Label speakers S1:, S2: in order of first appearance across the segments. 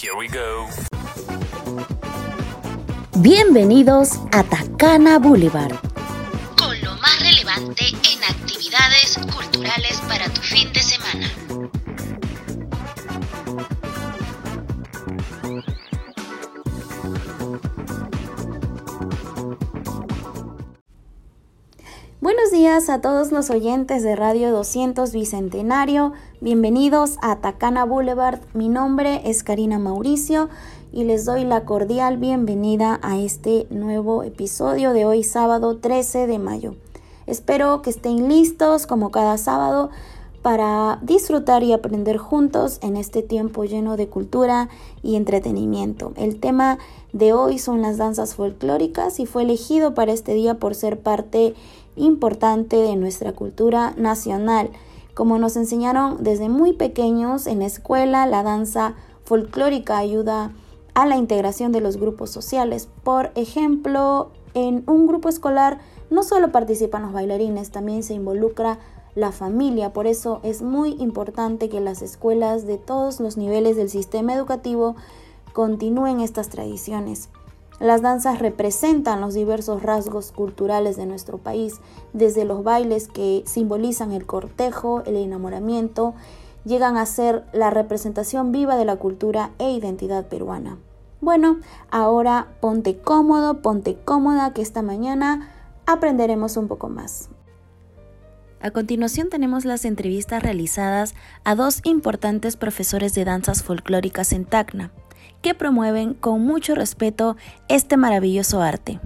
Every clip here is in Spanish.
S1: Here we go.
S2: Bienvenidos a Tacana Boulevard.
S3: Con lo más relevante en actividades culturales
S2: Buenos días a todos los oyentes de Radio 200 Bicentenario. Bienvenidos a Tacana Boulevard. Mi nombre es Karina Mauricio y les doy la cordial bienvenida a este nuevo episodio de hoy sábado 13 de mayo. Espero que estén listos como cada sábado para disfrutar y aprender juntos en este tiempo lleno de cultura y entretenimiento. El tema de hoy son las danzas folclóricas y fue elegido para este día por ser parte importante de nuestra cultura nacional. Como nos enseñaron desde muy pequeños en la escuela, la danza folclórica ayuda a la integración de los grupos sociales. Por ejemplo, en un grupo escolar no solo participan los bailarines, también se involucra la familia. Por eso es muy importante que las escuelas de todos los niveles del sistema educativo continúen estas tradiciones. Las danzas representan los diversos rasgos culturales de nuestro país, desde los bailes que simbolizan el cortejo, el enamoramiento, llegan a ser la representación viva de la cultura e identidad peruana. Bueno, ahora ponte cómodo, ponte cómoda, que esta mañana aprenderemos un poco más. A continuación tenemos las entrevistas realizadas a dos importantes profesores de danzas folclóricas en Tacna que promueven con mucho respeto este maravilloso arte.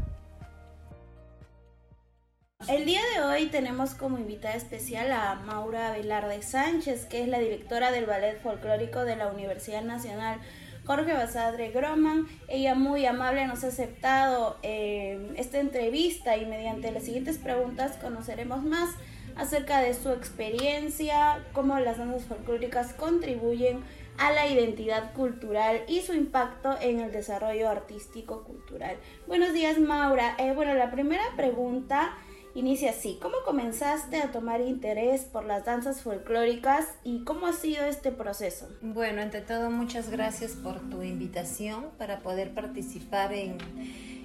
S2: El día de hoy tenemos como invitada especial a Maura Velarde Sánchez, que es la directora del Ballet Folclórico de la Universidad Nacional Jorge Basadre Groman. Ella muy amable nos ha aceptado eh, esta entrevista y mediante las siguientes preguntas conoceremos más acerca de su experiencia, cómo las danzas folclóricas contribuyen a la identidad cultural y su impacto en el desarrollo artístico cultural. Buenos días, Maura. Eh, bueno, la primera pregunta inicia así. ¿Cómo comenzaste a tomar interés por las danzas folclóricas y cómo ha sido este proceso?
S4: Bueno, ante todo, muchas gracias por tu invitación para poder participar en,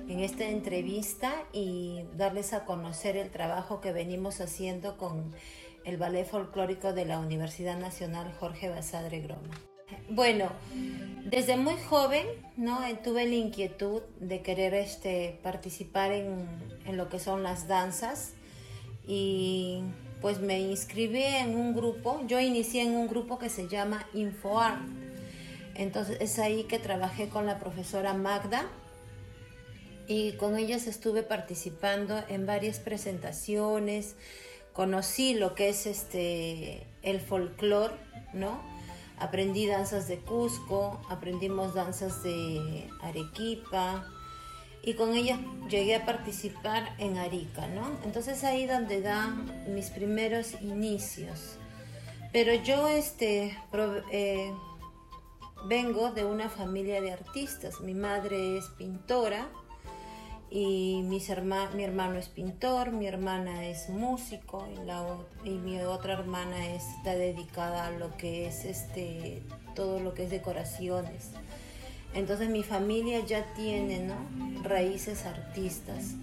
S4: en esta entrevista y darles a conocer el trabajo que venimos haciendo con el Ballet Folclórico de la Universidad Nacional Jorge Basadre Groma. Bueno, desde muy joven, ¿no? Tuve la inquietud de querer este, participar en, en lo que son las danzas y pues me inscribí en un grupo, yo inicié en un grupo que se llama InfoArt. Entonces es ahí que trabajé con la profesora Magda y con ellas estuve participando en varias presentaciones, conocí lo que es este el folclore, ¿no? Aprendí danzas de Cusco, aprendimos danzas de Arequipa y con ellas llegué a participar en Arica, ¿no? Entonces ahí donde dan mis primeros inicios. Pero yo este, eh, vengo de una familia de artistas. Mi madre es pintora, y mis mi hermano es pintor, mi hermana es músico y, la, y mi otra hermana está dedicada a lo que es este todo lo que es decoraciones. Entonces mi familia ya tiene raíces artistas.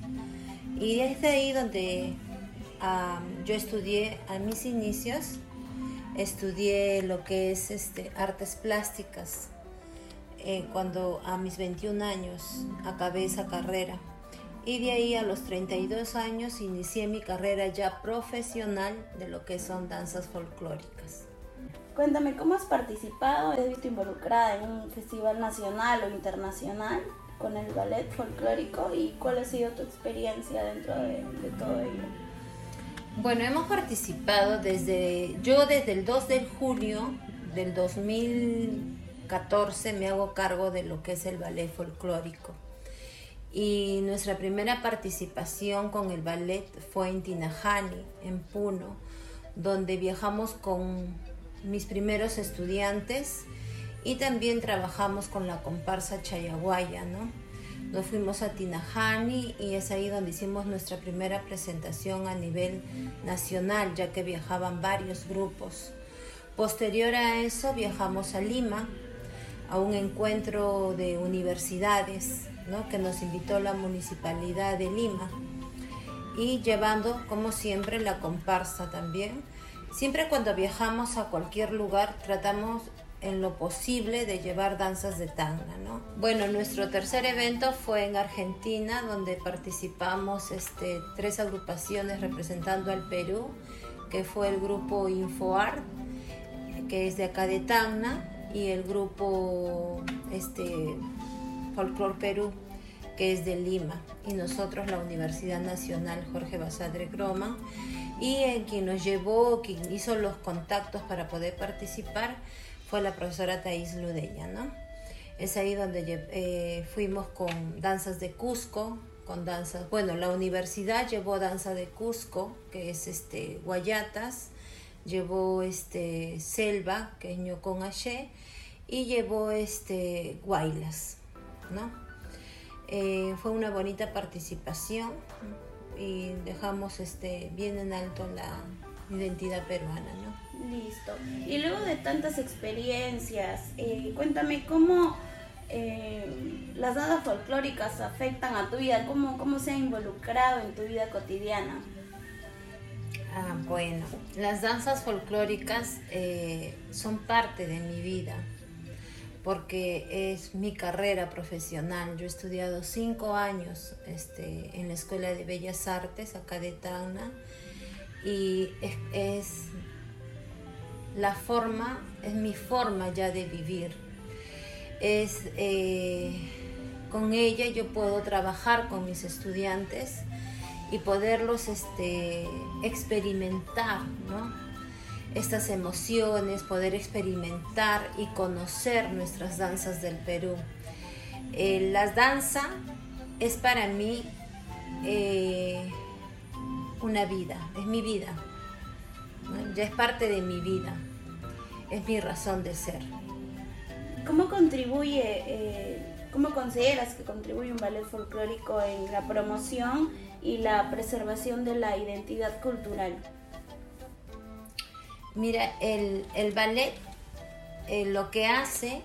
S4: Y es de ahí donde yo estudié a mis inicios, estudié lo que es este, artes plásticas. Eh, cuando a mis 21 años acabé esa carrera y de ahí a los 32 años inicié mi carrera ya profesional de lo que son danzas folclóricas.
S2: Cuéntame, ¿cómo has participado? ¿Has visto involucrada en un festival nacional o internacional con el ballet folclórico y cuál ha sido tu experiencia dentro de, de todo ello?
S4: Bueno, hemos participado desde, yo desde el 2 de julio del 2014 me hago cargo de lo que es el ballet folclórico y nuestra primera participación con el ballet fue en Tinajani, en Puno, donde viajamos con mis primeros estudiantes y también trabajamos con la comparsa Chayaguaya, ¿no? Nos fuimos a Tinajani y es ahí donde hicimos nuestra primera presentación a nivel nacional, ya que viajaban varios grupos. Posterior a eso viajamos a Lima a un encuentro de universidades que nos invitó la Municipalidad de Lima y llevando como siempre la comparsa también. Siempre cuando viajamos a cualquier lugar tratamos en lo posible de llevar danzas de tanga, ¿no? Bueno, nuestro tercer evento fue en Argentina, donde participamos este, tres agrupaciones representando al Perú, que fue el grupo InfoArt, que es de acá de Tacna, y el grupo este, Folklore Perú, que es de Lima, y nosotros la Universidad Nacional Jorge Basadre Groman, y en quien nos llevó, quien hizo los contactos para poder participar, fue la profesora Thais Ludeña, ¿no? Es ahí donde eh, fuimos con danzas de Cusco, con danzas, bueno, la universidad llevó danza de Cusco, que es este Guayatas, llevó este Selva, que es Ñocón Aché, y llevó este Guaylas, ¿no? Eh, fue una bonita participación y dejamos este bien en alto la identidad peruana, ¿no?
S5: Listo. Y luego de tantas experiencias, eh, cuéntame cómo eh, las danzas folclóricas afectan a tu vida, cómo, cómo se ha involucrado en tu vida cotidiana.
S4: Ah, bueno, las danzas folclóricas son parte de mi vida porque es mi carrera profesional. Yo he estudiado cinco años este, en la Escuela de Bellas Artes, acá de Tacna, y es, la forma, es mi forma ya de vivir. Es, eh, con ella yo puedo trabajar con mis estudiantes y poderlos este, experimentar, ¿no? Estas emociones, poder experimentar y conocer nuestras danzas del Perú. Eh, la danza es para mí eh, una vida, es mi vida, ya es parte de mi vida, es mi razón de ser.
S5: ¿Cómo contribuye, eh, cómo consideras que contribuye un ballet folclórico en la promoción y la preservación de la identidad cultural?
S4: Mira, el, ballet eh, lo que hace,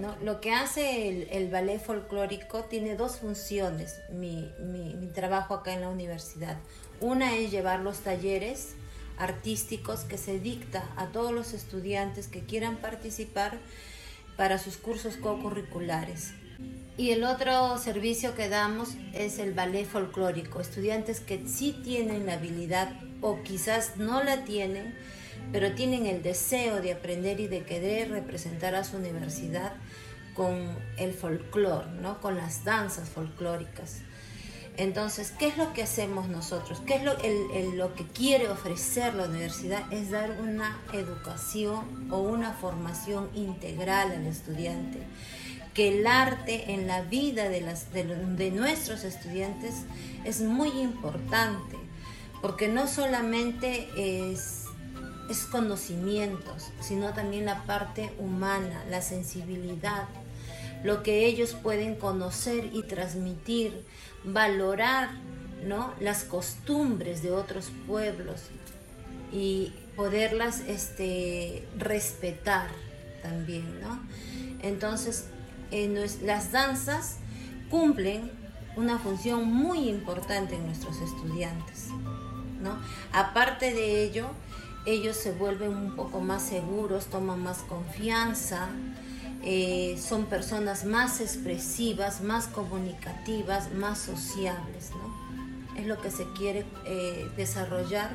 S4: ¿no? lo que hace el, ballet folclórico tiene dos funciones, mi, mi, trabajo acá en la universidad. Una es llevar los talleres artísticos que se dicta a todos los estudiantes que quieran participar para sus cursos co-curriculares. Y el otro servicio que damos es el ballet folclórico, estudiantes que sí tienen la habilidad o quizás no la tienen, pero tienen el deseo de aprender y de querer representar a su universidad con el folclore, ¿no? con las danzas folclóricas. Entonces, ¿qué es lo que hacemos nosotros? ¿Qué es lo, que quiere ofrecer la universidad? Es dar una educación o una formación integral al estudiante. Que el arte en la vida de nuestros estudiantes es muy importante, porque no solamente es es conocimientos, sino también la parte humana, la sensibilidad, lo que ellos pueden conocer y transmitir, valorar ¿no? las costumbres de otros pueblos y poderlas este, respetar también. ¿no? Entonces, las danzas cumplen una función muy importante en nuestros estudiantes. ¿no? Aparte de ello, ellos se vuelven un poco más seguros, toman más confianza, eh, son personas más expresivas, más comunicativas, más sociables. ¿no? Es lo que se quiere eh, desarrollar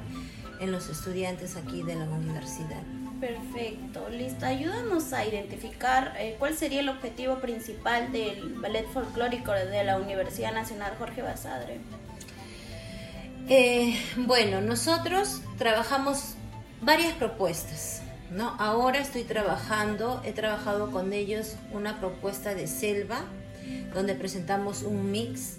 S4: en los estudiantes aquí de la universidad.
S5: Perfecto, listo. Ayúdanos a identificar eh, cuál sería el objetivo principal del ballet folclórico de la Universidad Nacional Jorge Basadre.
S4: bueno, nosotros trabajamos varias propuestas. ¿no? Ahora estoy trabajando, he trabajado con ellos una propuesta de selva, donde presentamos un mix.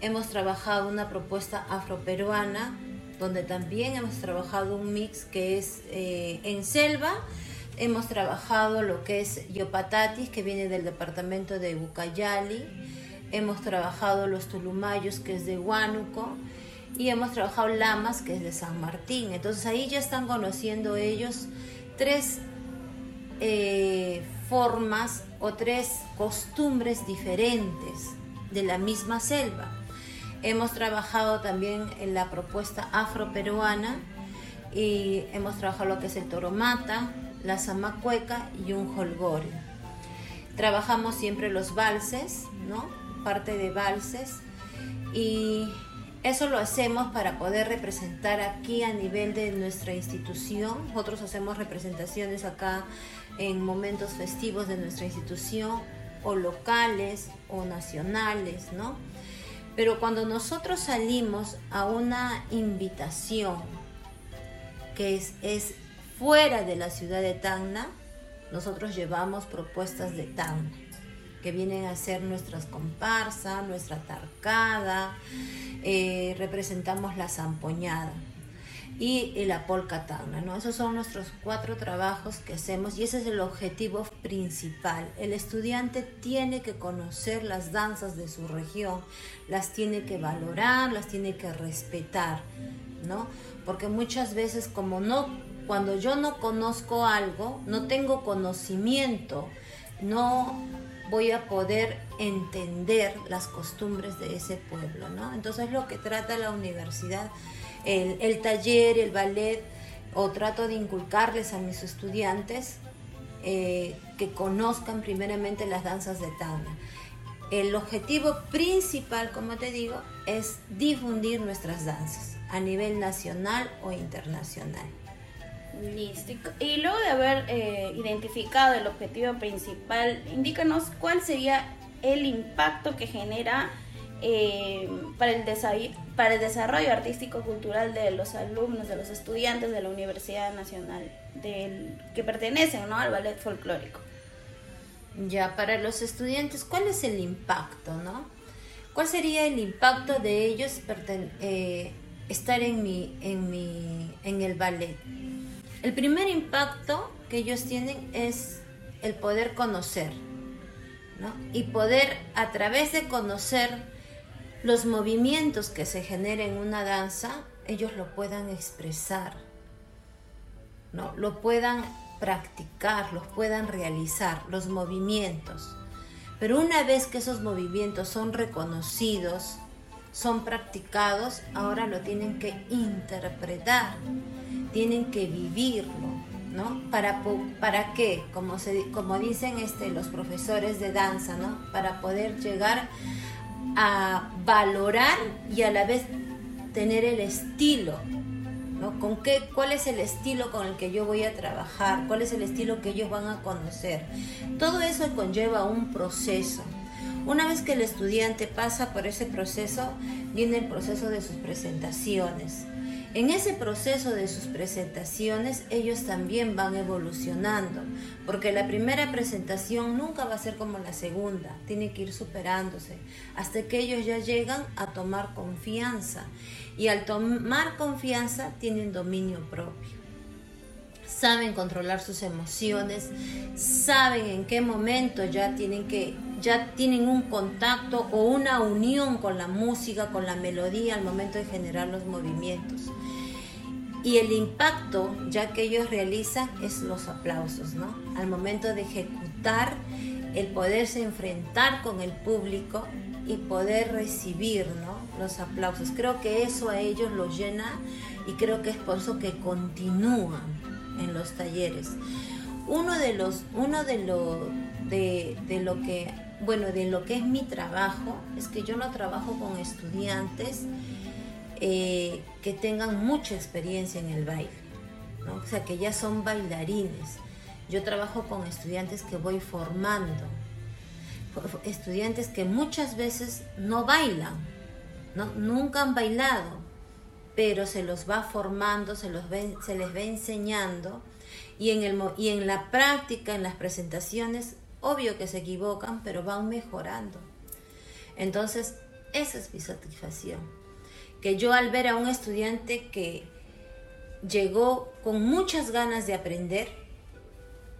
S4: Hemos trabajado una propuesta afroperuana, donde también hemos trabajado un mix que es eh, en selva. Hemos trabajado lo que es Yopatatis, que viene del departamento de Bucayali. Hemos trabajado los Tulumayos, que es de Huánuco y hemos trabajado Lamas, que es de San Martín. Entonces ahí ya están conociendo ellos tres eh, formas o tres costumbres diferentes de la misma selva. Hemos trabajado también en la propuesta afroperuana y hemos trabajado lo que es el toromata, la zamacueca y un holgorio. Trabajamos siempre los valses, ¿no? Parte de valses y eso lo hacemos para poder representar aquí a nivel de nuestra institución. Nosotros hacemos representaciones acá en momentos festivos de nuestra institución, o locales o nacionales, ¿no? Pero cuando nosotros salimos a una invitación que es, es fuera de la ciudad de Tacna, nosotros llevamos propuestas de Tacna que vienen a ser nuestras comparsas, nuestra tarcada, eh, representamos la zampoñada y la polka tacna, ¿no? Esos son nuestros cuatro trabajos que hacemos y ese es el objetivo principal. El estudiante tiene que conocer las danzas de su región, las tiene que valorar, las tiene que respetar, ¿no? Porque muchas veces como no, cuando yo no conozco algo, no tengo conocimiento, no voy a poder entender las costumbres de ese pueblo, ¿no? Entonces lo que trata la universidad, el, taller, el ballet, o trato de inculcarles a mis estudiantes eh, que conozcan primeramente las danzas de Tana. El objetivo principal, como te digo, es difundir nuestras danzas a nivel nacional o internacional.
S5: Listo. Y luego de haber eh, identificado el objetivo principal, indícanos cuál sería el impacto que genera eh, para, el para el desarrollo artístico-cultural de los alumnos, de los estudiantes de la Universidad Nacional, del, que pertenecen al ballet folclórico.
S4: Ya, para los estudiantes, ¿cuál es el impacto? ¿no? ¿Cuál sería el impacto de ellos eh, estar en, mi, en, mi, en el ballet? El primer impacto que ellos tienen es el poder conocer, ¿no? Y poder a través de conocer los movimientos que se generen en una danza, ellos lo puedan expresar, ¿no? Lo puedan practicar, los puedan realizar, los movimientos. Pero una vez que esos movimientos son reconocidos, son practicados, ahora lo tienen que interpretar tienen que vivirlo, ¿no? ¿Para, para qué? Como, se, como dicen este, los profesores de danza, ¿no? Para poder llegar a valorar y a la vez tener el estilo, ¿no? ¿Con qué, ¿Cuál es el estilo con el que yo voy a trabajar? ¿Cuál es el estilo que ellos van a conocer? Todo eso conlleva un proceso. Una vez que el estudiante pasa por ese proceso, viene el proceso de sus presentaciones. En ese proceso de sus presentaciones ellos también van evolucionando, porque la primera presentación nunca va a ser como la segunda, tiene que ir superándose, hasta que ellos ya llegan a tomar confianza y al tomar confianza tienen dominio propio. Saben controlar sus emociones, saben en qué momento ya tienen que ya tienen un contacto o una unión con la música, con la melodía al momento de generar los movimientos. Y el impacto ya que ellos realizan es los aplausos, ¿no? Al momento de ejecutar, el poderse enfrentar con el público y poder recibir, ¿no? Los aplausos. Creo que eso a ellos los llena y creo que es por eso que continúan en los talleres. Uno de los, uno de lo, de, de lo que, bueno, de lo que es mi trabajo es que yo no trabajo con estudiantes eh, que tengan mucha experiencia en el baile, o sea, que ya son bailarines. Yo trabajo con estudiantes que voy formando, estudiantes que muchas veces no bailan, ¿no? nunca han bailado, pero se los va formando, se, los se les va enseñando y en, el, y en la práctica, en las presentaciones, obvio que se equivocan, pero van mejorando. Entonces, esa es mi satisfacción que yo al ver a un estudiante que llegó con muchas ganas de aprender,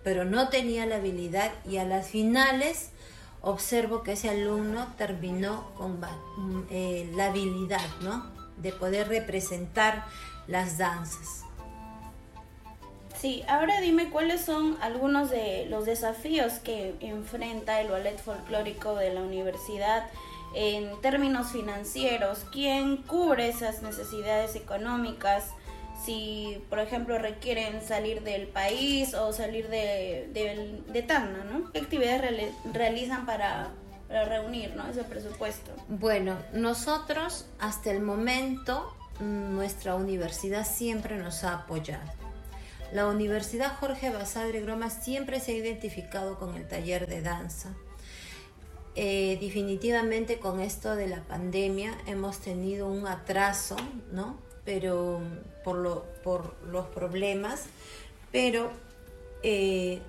S4: pero no tenía la habilidad y a las finales observo que ese alumno terminó con eh, la habilidad, ¿no? De poder representar las danzas.
S5: Sí, ahora dime cuáles son algunos de los desafíos que enfrenta el ballet folclórico de la universidad en términos financieros. ¿Quién cubre esas necesidades económicas? Si, por ejemplo, requieren salir del país o salir de, de, Tacna, ¿no? ¿Qué actividades realizan para, para reunir ¿no? ese presupuesto?
S4: Bueno, nosotros hasta el momento nuestra universidad siempre nos ha apoyado. La Universidad Jorge Basadre Groma siempre se ha identificado con el taller de danza. Eh, definitivamente con esto de la pandemia hemos tenido un atraso, ¿no? Pero por, lo, por los problemas, pero eh,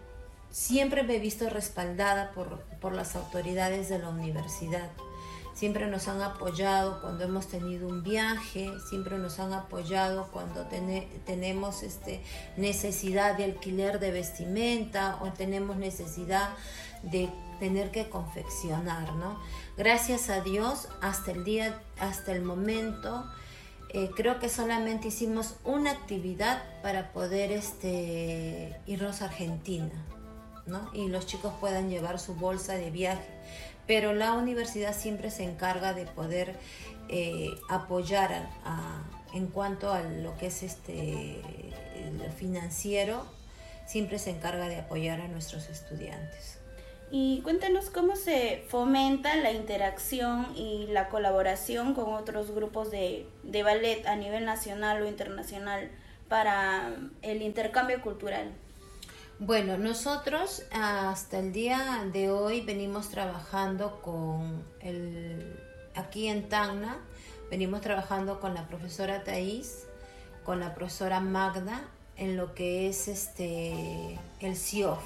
S4: siempre me he visto respaldada por las autoridades de la universidad siempre nos han apoyado cuando hemos tenido un viaje, siempre nos han apoyado cuando tenemos este, necesidad de alquiler de vestimenta o tenemos necesidad de tener que confeccionar, ¿no? Gracias a Dios, hasta el día, hasta el momento, eh, creo que solamente hicimos una actividad para poder este, irnos a Argentina, ¿no? Y los chicos puedan llevar su bolsa de viaje pero la universidad siempre se encarga de poder eh, apoyar en cuanto a lo que es este financiero, siempre se encarga de apoyar a nuestros estudiantes.
S5: Y cuéntanos cómo se fomenta la interacción y la colaboración con otros grupos de ballet a nivel nacional o internacional para el intercambio cultural.
S4: Bueno, nosotros hasta el día de hoy venimos trabajando con el, aquí en Tacna, venimos trabajando con la profesora Thais, con la profesora Magda, en lo que es este el CIOF,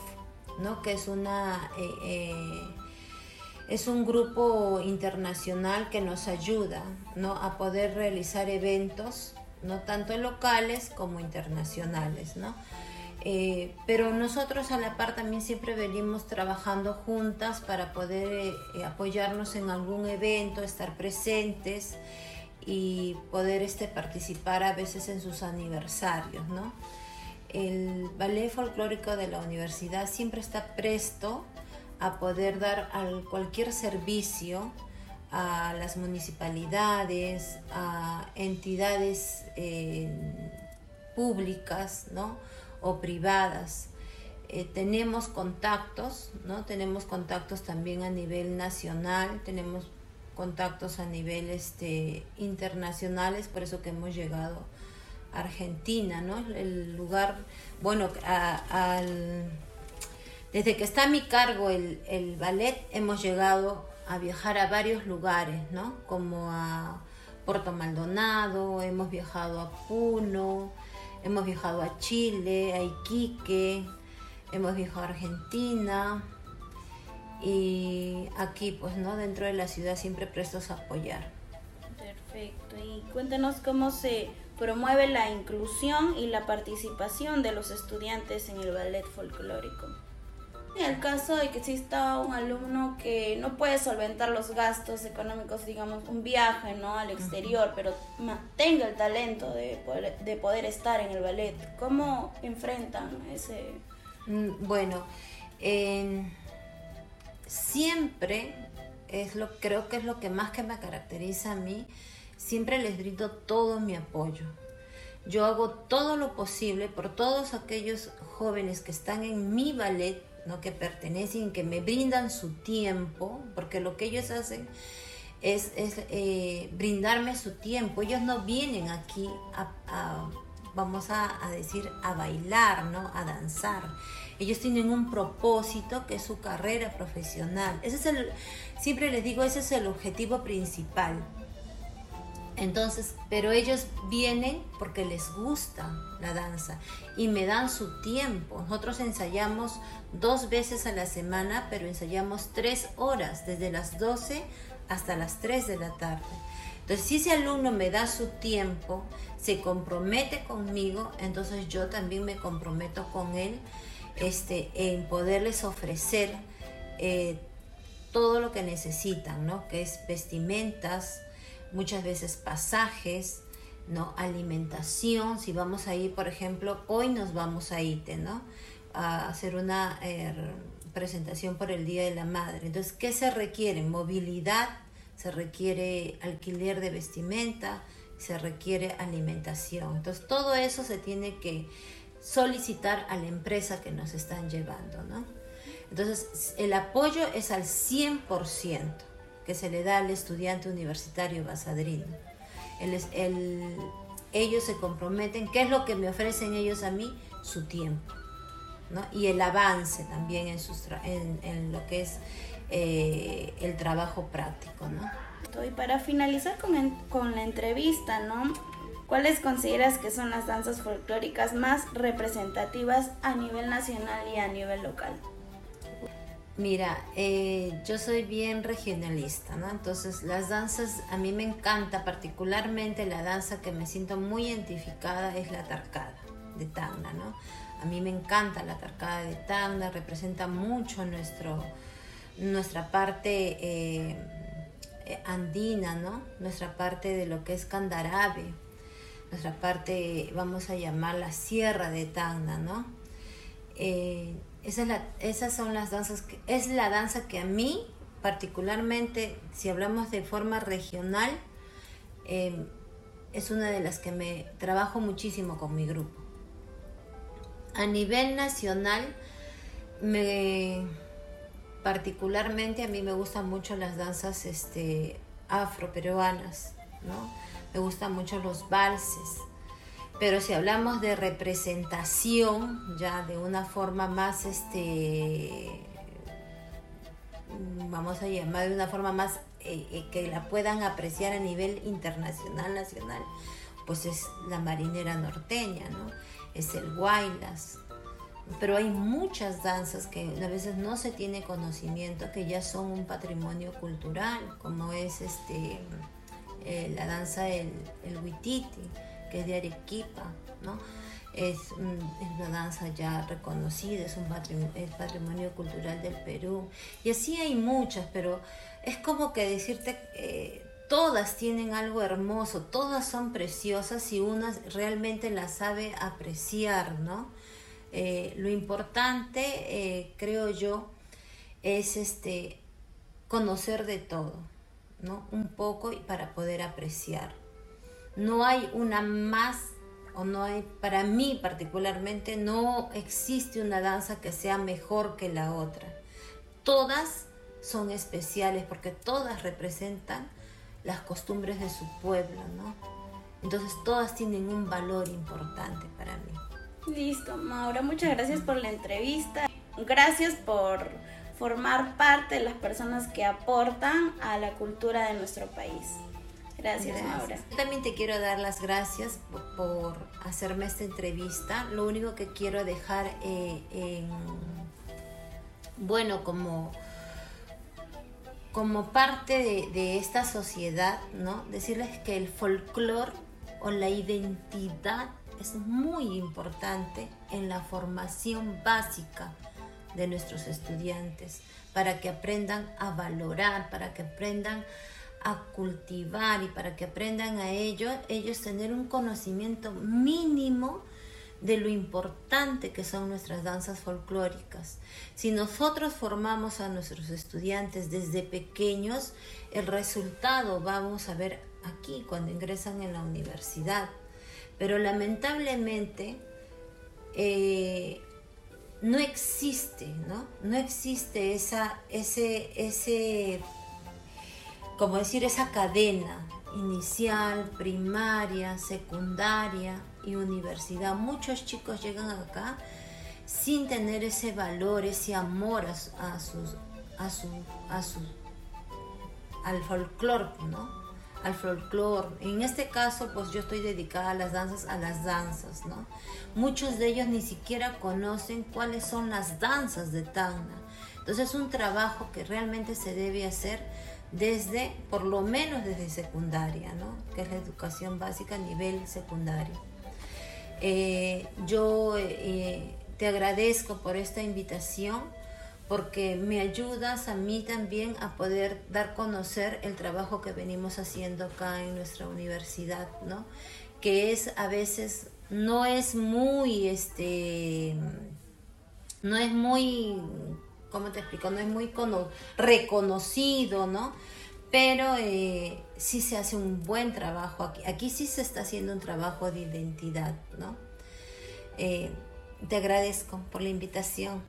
S4: ¿no? que es una eh, eh, es un grupo internacional que nos ayuda ¿no? a poder realizar eventos, no tanto locales como internacionales, ¿no? Eh, pero nosotros a la par también siempre venimos trabajando juntas para poder eh, apoyarnos en algún evento, estar presentes y poder este, participar a veces en sus aniversarios. ¿no? El ballet folclórico de la universidad siempre está presto a poder dar cualquier servicio a las municipalidades, a entidades eh, públicas, ¿no? O privadas. Eh, tenemos contactos, ¿no? Tenemos contactos también a nivel nacional, tenemos contactos a nivel este, internacionales, por eso que hemos llegado a Argentina, ¿no? El lugar, bueno, desde que está a mi cargo el ballet, hemos llegado a viajar a varios lugares, ¿no? Como a Puerto Maldonado, hemos viajado a Puno, Hemos viajado a Chile, a Iquique, hemos viajado a Argentina y aquí pues no dentro de la ciudad siempre prestos a apoyar.
S5: Perfecto. Y cuéntenos cómo se promueve la inclusión y la participación de los estudiantes en el ballet folclórico. En el caso de que exista un alumno que no puede solventar los gastos económicos, digamos, un viaje ¿no? al exterior, pero tenga el talento de poder, de poder estar en el ballet, ¿cómo enfrentan ese...?
S4: Mm, bueno, siempre es lo creo que es lo que más que me caracteriza a mí, siempre les brindo todo mi apoyo. Yo hago todo lo posible por todos aquellos jóvenes que están en mi ballet ¿no? que pertenecen, que me brindan su tiempo, porque lo que ellos hacen es, eh, brindarme su tiempo. Ellos no vienen aquí a, vamos a, decir, a bailar, ¿no? a danzar. Ellos tienen un propósito que es su carrera profesional. Ese es el, siempre les digo, ese es el objetivo principal. Entonces, pero ellos vienen porque les gusta la danza y me dan su tiempo. Nosotros ensayamos dos veces a la semana, pero ensayamos tres horas, desde las 12 hasta las 3 de la tarde. Entonces, si ese alumno me da su tiempo, se compromete conmigo, entonces yo también me comprometo con él este, en poderles ofrecer eh, todo lo que necesitan, ¿no? Que es vestimentas, muchas veces pasajes, ¿no? Alimentación, si vamos a ir, por ejemplo, hoy nos vamos a ITE, ¿no? A hacer una eh, presentación por el Día de la Madre. Entonces, ¿qué se requiere? Movilidad, se requiere alquiler de vestimenta, se requiere alimentación. Entonces, todo eso se tiene que solicitar a la empresa que nos están llevando, ¿no? Entonces, el apoyo es al 100% que se le da al estudiante universitario basadrino. ellos se comprometen, ¿qué es lo que me ofrecen ellos a mí? Su tiempo. ¿no? Y el avance también en, lo que es eh, el trabajo práctico. ¿no?
S5: Y para finalizar con, la entrevista. ¿Cuáles consideras que son las danzas folclóricas más representativas a nivel nacional y a nivel local?
S4: Mira, eh, yo soy bien regionalista, ¿no? Entonces las danzas, a mí me encanta, particularmente la danza que me siento muy identificada es la tarcada de Tacna, ¿no? A mí me encanta la tarcada de Tacna, representa mucho nuestro, nuestra parte eh, andina, ¿no? Nuestra parte de lo que es Candarave, nuestra parte, vamos a llamar la Sierra de Tacna, ¿no? Eh, esas son las danzas, que, es la danza que a mí, particularmente, si hablamos de forma regional, em, es una de las que me trabajo muchísimo con mi grupo. A nivel nacional, me, particularmente a mí me gustan mucho las danzas este, afroperuanas, ¿no? Me gustan mucho los valses. Pero si hablamos de representación, ya de una forma más, este, vamos a llamar de una forma más eh, eh, que la puedan apreciar a nivel internacional, nacional, pues es la marinera norteña, ¿no? Es el guaylas. Pero hay muchas danzas que a veces no se tiene conocimiento, que ya son un patrimonio cultural, como es este, eh, la danza del el huititi que es de Arequipa, ¿no? Es, una danza ya reconocida, es un patrimonio, cultural del Perú. Y así hay muchas, pero es como que decirte, eh, todas tienen algo hermoso, todas son preciosas y una realmente las sabe apreciar, ¿no? Eh, lo importante, eh, creo yo, es este, conocer de todo, ¿no? Un poco para poder apreciar. No hay una más, o no hay, para mí particularmente, no existe una danza que sea mejor que la otra. Todas son especiales porque todas representan las costumbres de su pueblo, ¿no? Entonces todas tienen un valor importante para mí.
S5: Listo, Maura, muchas gracias por la entrevista. Gracias por formar parte de las personas que aportan a la cultura de nuestro país. Gracias, Maura.
S4: También te quiero dar las gracias por, hacerme esta entrevista. Lo único que quiero dejar eh, en, bueno, como, como parte de, de, esta sociedad, ¿no? Decirles que el folclore o la identidad es muy importante en la formación básica de nuestros estudiantes, para que aprendan a valorar, para que aprendan a cultivar y para que aprendan a ello, ellos tener un conocimiento mínimo de lo importante que son nuestras danzas folclóricas. Si nosotros formamos a nuestros estudiantes desde pequeños, el resultado vamos a ver aquí cuando ingresan en la universidad. Pero lamentablemente eh, no existe, ¿no? No existe esa, ese como decir, esa cadena inicial, primaria, secundaria y universidad. Muchos chicos llegan acá sin tener ese valor, ese amor a, sus, a su, a su, al folclore, ¿no? Al folclore. En este caso, pues yo estoy dedicada a las danzas, a las danzas, ¿no? Muchos de ellos ni siquiera conocen cuáles son las danzas de Tacna. Entonces es un trabajo que realmente se debe hacer desde, por lo menos desde secundaria, ¿no? que es la educación básica a nivel secundario. Eh, yo eh, te agradezco por esta invitación porque me ayudas a mí también a poder dar conocer el trabajo que venimos haciendo acá en nuestra universidad, ¿no? que es a veces no es muy este no es muy ¿cómo te explico? no es muy reconocido no pero eh, sí se hace un buen trabajo aquí aquí sí se está haciendo un trabajo de identidad no eh, te agradezco por la invitación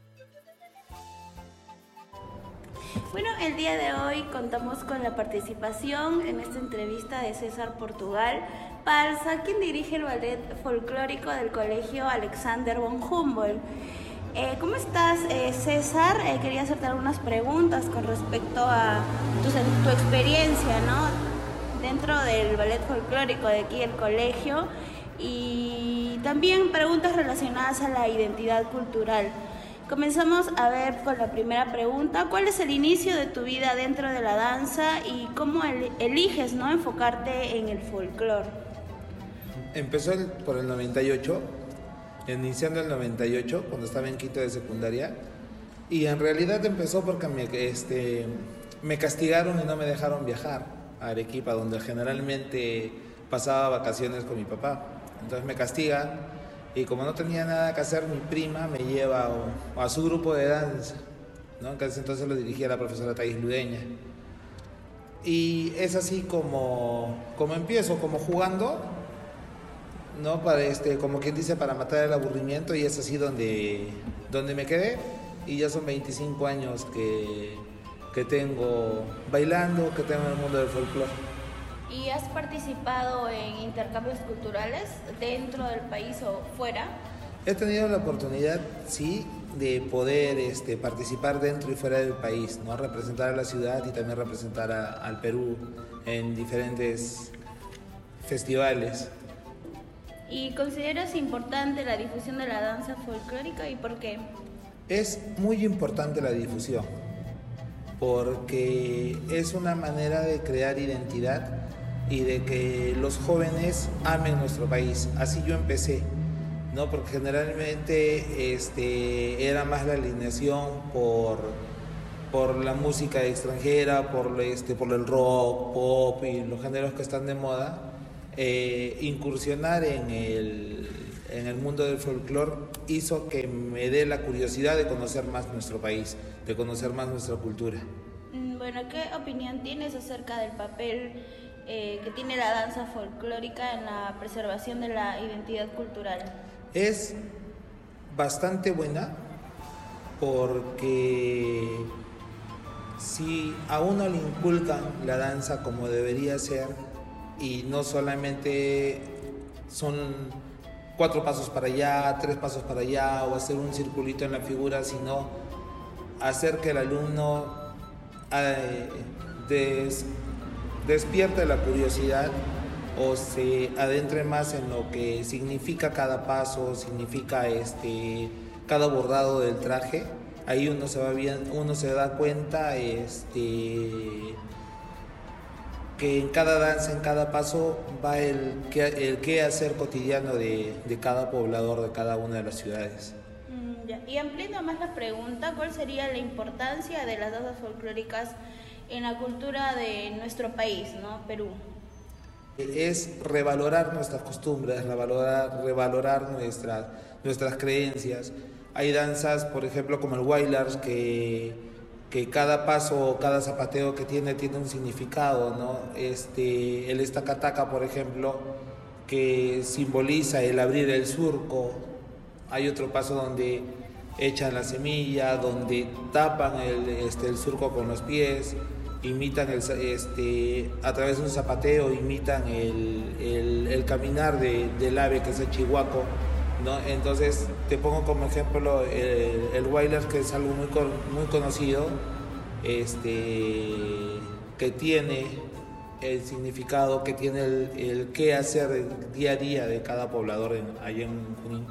S5: bueno, el día de hoy contamos con la participación en esta entrevista de César Portugal Palsa, quien dirige el ballet folclórico del Colegio Alexander von Humboldt. Eh, ¿Cómo estás, eh, César? Eh, quería hacerte algunas preguntas con respecto a tu, experiencia, ¿no? Dentro del ballet folclórico de aquí el colegio y también preguntas relacionadas a la identidad cultural. Comenzamos a ver con la primera pregunta. ¿Cuál es el inicio de tu vida dentro de la danza y cómo eliges no enfocarte en el folclore?
S6: Empezó por el 98, iniciando el 98, cuando estaba en quinto de secundaria. Y en realidad empezó porque me, este, me castigaron y no me dejaron viajar a Arequipa, donde generalmente pasaba vacaciones con mi papá. Entonces me castigan y como no tenía nada que hacer, mi prima me lleva a, su grupo de danza, ¿no? que entonces lo dirigía la profesora Thais Ludeña. Y es así como, como empiezo, como jugando, ¿no? Para este, como quien dice, para matar el aburrimiento, y es así donde, donde me quedé. Y ya son 25 años que, que tengo bailando, que tengo en el mundo del folclore.
S5: ¿Y has participado en intercambios culturales dentro del país o fuera?
S6: He tenido la oportunidad, sí, de poder este, participar dentro y fuera del país, ¿no? representar a la ciudad y también representar al Perú en diferentes festivales.
S5: ¿Y consideras importante la difusión de la danza folclórica y por qué?
S6: Es muy importante la difusión porque es una manera de crear identidad y de que los jóvenes amen nuestro país. Así yo empecé, ¿no? Porque generalmente este, era más la alineación por, por la música extranjera, por, este, por el rock, pop y los géneros que están de moda. Eh, incursionar en el, en el mundo del folclore hizo que me dé la curiosidad de conocer más nuestro país, de conocer más nuestra cultura.
S5: Mm, bueno, ¿qué opinión tienes acerca del papel eh, que tiene la danza folclórica en la preservación de la identidad cultural?
S6: Es bastante buena porque si a uno le inculcan la danza como debería ser y no solamente son cuatro pasos para allá, tres pasos para allá o hacer un circulito en la figura, sino hacer que el alumno eh, despierte la curiosidad o se adentre más en lo que significa cada paso, significa este, cada bordado del traje, ahí uno se va bien, uno se da cuenta este, que en cada danza, en cada paso va el, el qué hacer cotidiano de, de, cada poblador de cada una de las ciudades.
S5: Mm, y ampliando más la pregunta, ¿cuál sería la importancia de las danzas folclóricas en la cultura de nuestro país, ¿no? Perú.
S6: Es revalorar nuestras costumbres, revalorar, revalorar nuestras, nuestras creencias. Hay danzas, por ejemplo, como el Wailers, que, que cada paso, cada zapateo que tiene tiene un significado, ¿no? Este, el estacataca, por ejemplo, que simboliza el abrir el surco. Hay otro paso donde echan la semilla, donde tapan el, este, el surco con los pies imitan el, este, a través de un zapateo, imitan el, el, caminar de, del ave que es el chihuaco. ¿No? Entonces te pongo como ejemplo el, el que es algo muy, muy conocido, este, que tiene el significado, que tiene el, el qué hacer día a día de cada poblador en, allá en Junín.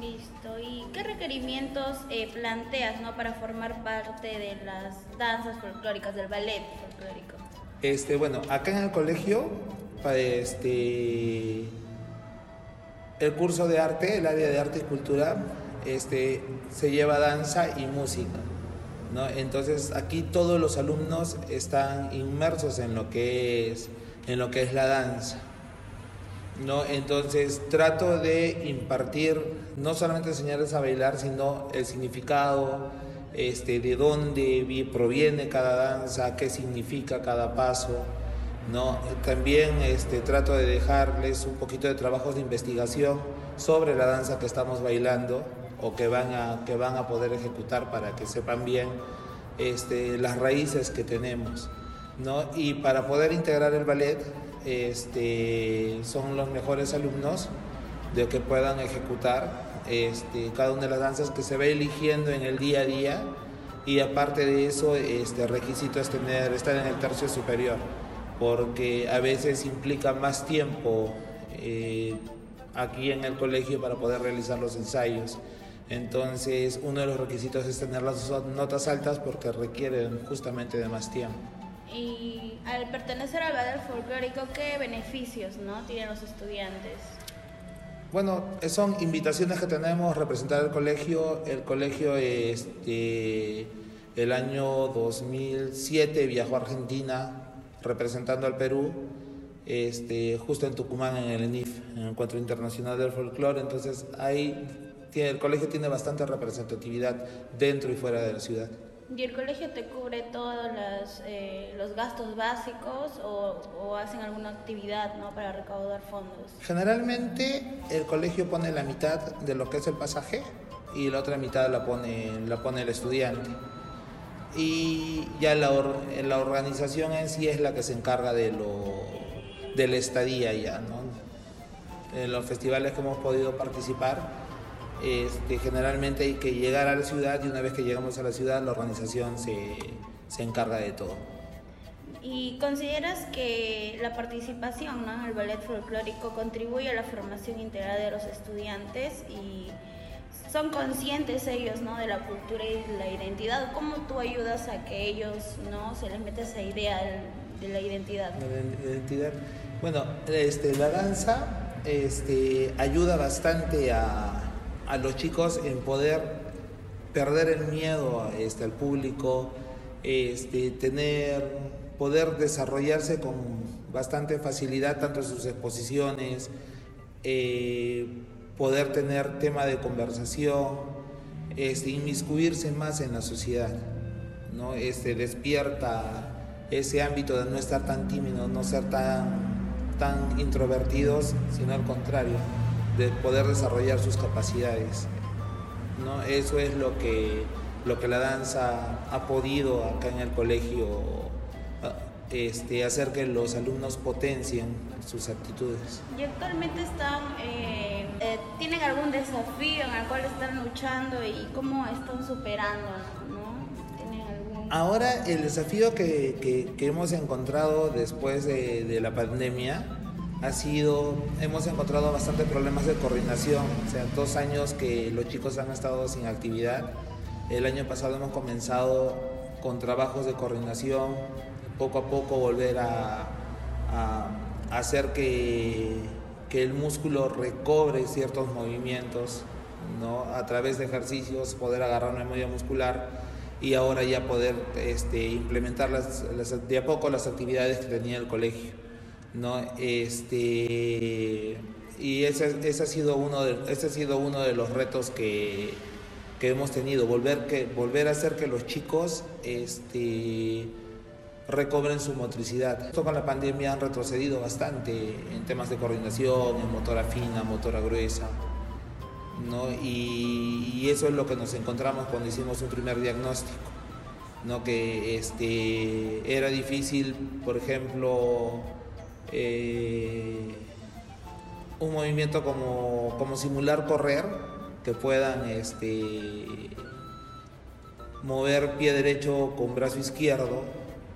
S5: Listo. ¿Y qué requerimientos eh, planteas ¿no? para formar parte de las danzas folclóricas, del ballet folclórico?
S6: Este, bueno, acá en el colegio, este, el curso de arte, el área de arte y cultura, este, se lleva danza y música. ¿no? Entonces aquí todos los alumnos están inmersos en lo que es, en lo que es la danza. ¿no? Entonces trato de impartir, no solamente enseñarles a bailar, sino el significado, este, de dónde proviene cada danza, qué significa cada paso. ¿No? También este, trato de dejarles un poquito de trabajos de investigación sobre la danza que estamos bailando o que van a, que van a poder ejecutar para que sepan bien este, las raíces que tenemos. Y para poder integrar el ballet, este, son los mejores alumnos de que puedan ejecutar cada una de las danzas que se va eligiendo en el día a día y aparte de eso, este requisito es tener, estar en el tercio superior, porque a veces implica más tiempo eh, aquí en el colegio para poder realizar los ensayos. Entonces, uno de los requisitos es tener las notas altas porque requieren justamente de más tiempo.
S5: Y al pertenecer al ballet folclórico, ¿qué beneficios ¿no? tienen los estudiantes?
S6: Bueno, son invitaciones que tenemos, representar el colegio. El colegio, este, el año 2007 viajó a Argentina representando al Perú, este, justo en Tucumán, en el ENIF, en el Encuentro Internacional del Folclore. Entonces, ahí tiene, el colegio tiene bastante representatividad dentro y fuera de la ciudad.
S5: ¿Y el colegio te cubre todos los, eh, los gastos básicos o, hacen alguna actividad ¿no? para recaudar fondos?
S6: Generalmente el colegio pone la mitad de lo que es el pasaje y la otra mitad la pone, la pone el estudiante. Y ya la, la organización en sí es la que se encarga de, lo, de la estadía ya, ¿no? En los festivales que hemos podido participar, este, generalmente hay que llegar a la ciudad y una vez que llegamos a la ciudad la organización se, se encarga de todo.
S5: ¿Y consideras que la participación en el ballet folclórico contribuye a la formación integral de los estudiantes y son conscientes ellos ¿no? de la cultura y la identidad? ¿Cómo tú ayudas a que ellos no se les meta esa idea de la identidad?
S6: Identidad. Bueno, este, la danza este, ayuda bastante a, a los chicos en poder perder el miedo este, al público, este, tener, poder desarrollarse con bastante facilidad tanto en sus exposiciones, eh, poder tener tema de conversación, este, inmiscuirse más en la sociedad, ¿no? Este, despierta ese ámbito de no estar tan tímidos, no ser tan, tan introvertidos, sino al contrario de poder desarrollar sus capacidades. ¿no? Eso es lo que, lo que la danza ha podido acá en el colegio ah, este, hacer que los alumnos potencien sus actitudes.
S5: ¿Y actualmente están, eh, eh, tienen algún desafío en el cual están luchando y cómo están superando?
S6: Ahora el desafío que, que, hemos encontrado después de, de la pandemia ha sido, hemos encontrado bastante problemas de coordinación, o sea, dos años que los chicos han estado sin actividad. El año pasado hemos comenzado con trabajos de coordinación, poco a poco volver a, hacer que, que, el músculo recobre ciertos movimientos, ¿no? a través de ejercicios, poder agarrar memoria muscular y ahora ya poder este, implementar las, de a poco las actividades que tenía el colegio. ¿no? Este, y ese, ese, ha sido uno de, ese ha sido uno de los retos que, que hemos tenido, volver, que, volver a hacer que los chicos este, recobren su motricidad. Esto con la pandemia han retrocedido bastante en temas de coordinación, en motora fina, motora gruesa. ¿no? Y, eso es lo que nos encontramos cuando hicimos un primer diagnóstico. ¿no? Que este, era difícil, por ejemplo, eh, un movimiento como, como, simular correr, que puedan este, mover pie derecho con brazo izquierdo,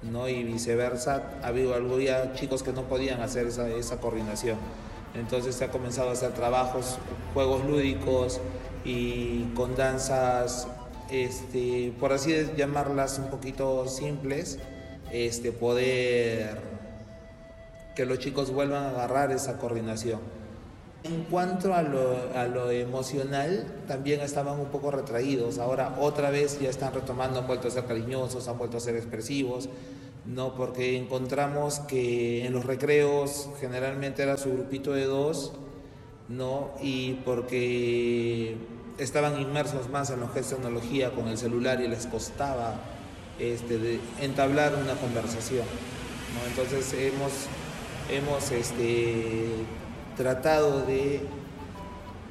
S6: ¿no? y viceversa. Había, chicos que no podían hacer esa, esa coordinación. Entonces se ha comenzado a hacer trabajos, juegos lúdicos y con danzas, este, por así llamarlas un poquito simples, este, poder que los chicos vuelvan a agarrar esa coordinación. En cuanto a lo, emocional, también estaban un poco retraídos. Ahora otra vez ya están retomando, han vuelto a ser cariñosos, han vuelto a ser expresivos. no porque encontramos que en los recreos generalmente era su grupito de dos, no y porque estaban inmersos más en lo que es tecnología con el celular y les costaba este, entablar una conversación. Entonces hemos, hemos este, tratado de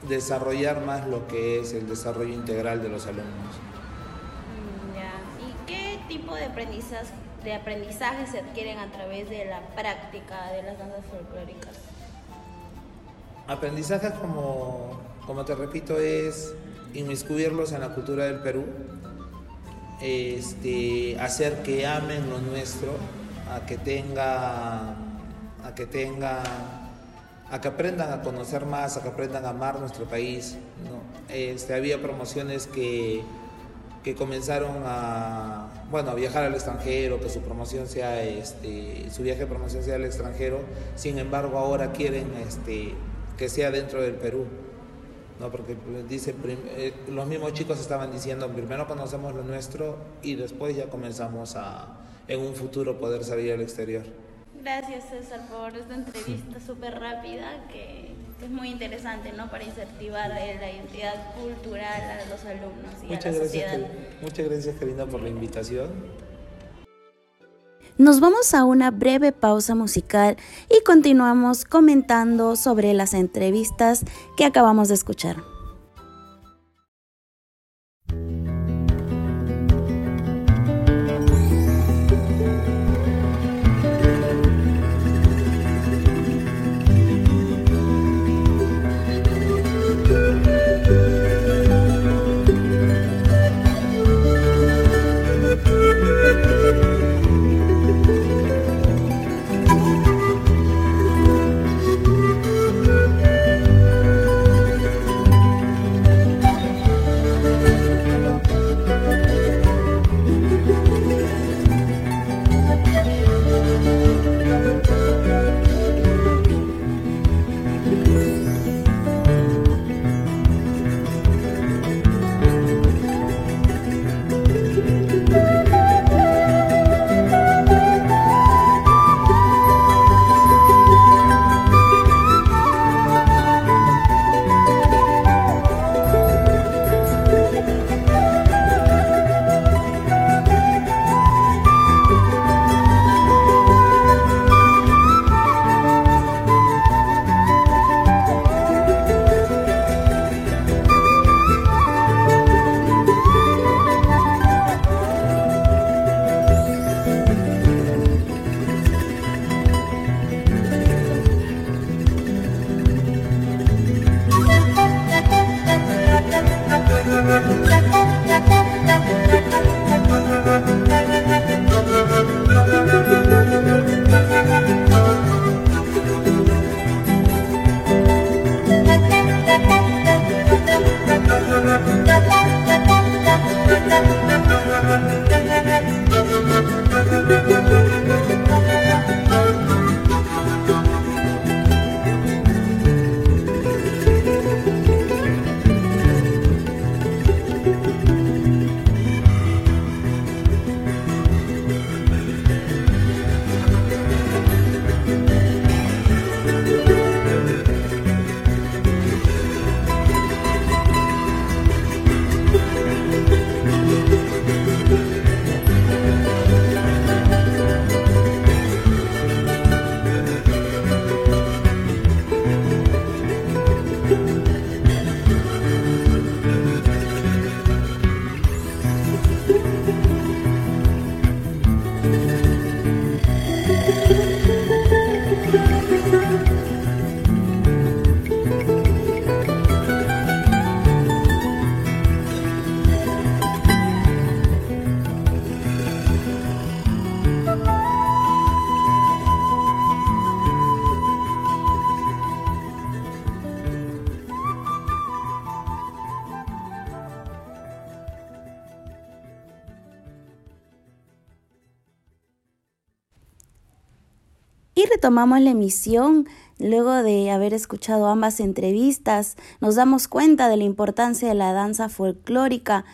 S6: desarrollar más lo que es el desarrollo integral de los alumnos.
S5: Mm, ¿Y qué tipo de aprendizaje, de aprendizaje se adquieren a través de la práctica de las danzas folclóricas?
S6: Aprendizaje, como, como te repito, es inmiscuirlos en la cultura del Perú, este, hacer que amen lo nuestro, a que tenga, a que tenga, a que aprendan a conocer más, a que aprendan a amar nuestro país. Este, había promociones que, que comenzaron a, bueno, viajar al extranjero, que su promoción sea, este, su viaje de promoción sea al extranjero. Sin embargo, ahora quieren, este, que sea dentro del Perú. ¿no? Porque dice, eh, los mismos chicos estaban diciendo, primero conocemos lo nuestro y después ya comenzamos a, en un futuro, poder salir al exterior.
S5: Gracias César por esta entrevista súper rápida que es muy interesante ¿no? para incentivar la identidad cultural a los alumnos y
S6: muchas
S5: a la
S6: gracias,
S5: sociedad.
S6: Muchas gracias Karina por la invitación.
S5: Nos vamos a una breve pausa musical y continuamos comentando sobre las entrevistas que acabamos de escuchar. Retomamos la emisión luego de haber escuchado ambas entrevistas. Nos damos cuenta de la importancia de la danza folclórica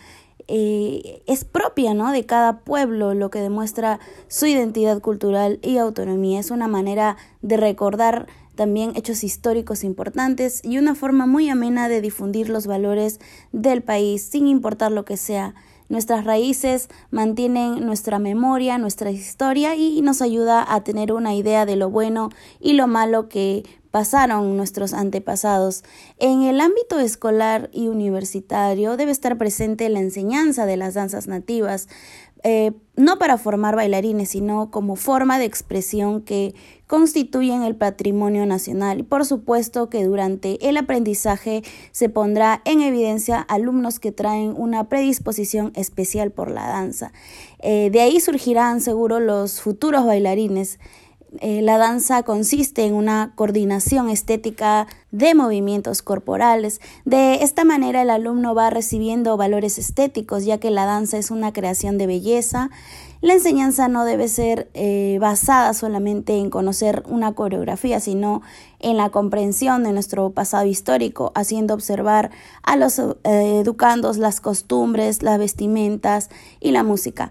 S2: eh, es propia ¿no? de cada pueblo, lo que demuestra su identidad cultural y autonomía. Es una manera de recordar también hechos históricos importantes y una forma muy amena de difundir los valores del país, sin importar lo que sea. Nuestras raíces mantienen nuestra memoria, nuestra historia y nos ayuda a tener una idea de lo bueno y lo malo que pasaron nuestros antepasados. En el ámbito escolar y universitario debe estar presente la enseñanza de las danzas nativas, eh, no para formar bailarines, sino como forma de expresión que constituyen el patrimonio nacional. Y por supuesto que durante el aprendizaje se pondrá en evidencia alumnos que traen una predisposición especial por la danza. Eh, de ahí surgirán seguro los futuros bailarines. Eh, la danza consiste en una coordinación estética de movimientos corporales. De esta manera el alumno va recibiendo valores estéticos, ya que la danza es una creación de belleza. La enseñanza no debe ser eh, basada solamente en conocer una coreografía, sino en la comprensión de nuestro pasado histórico, haciendo observar a los eh, educandos las costumbres, las vestimentas y la música.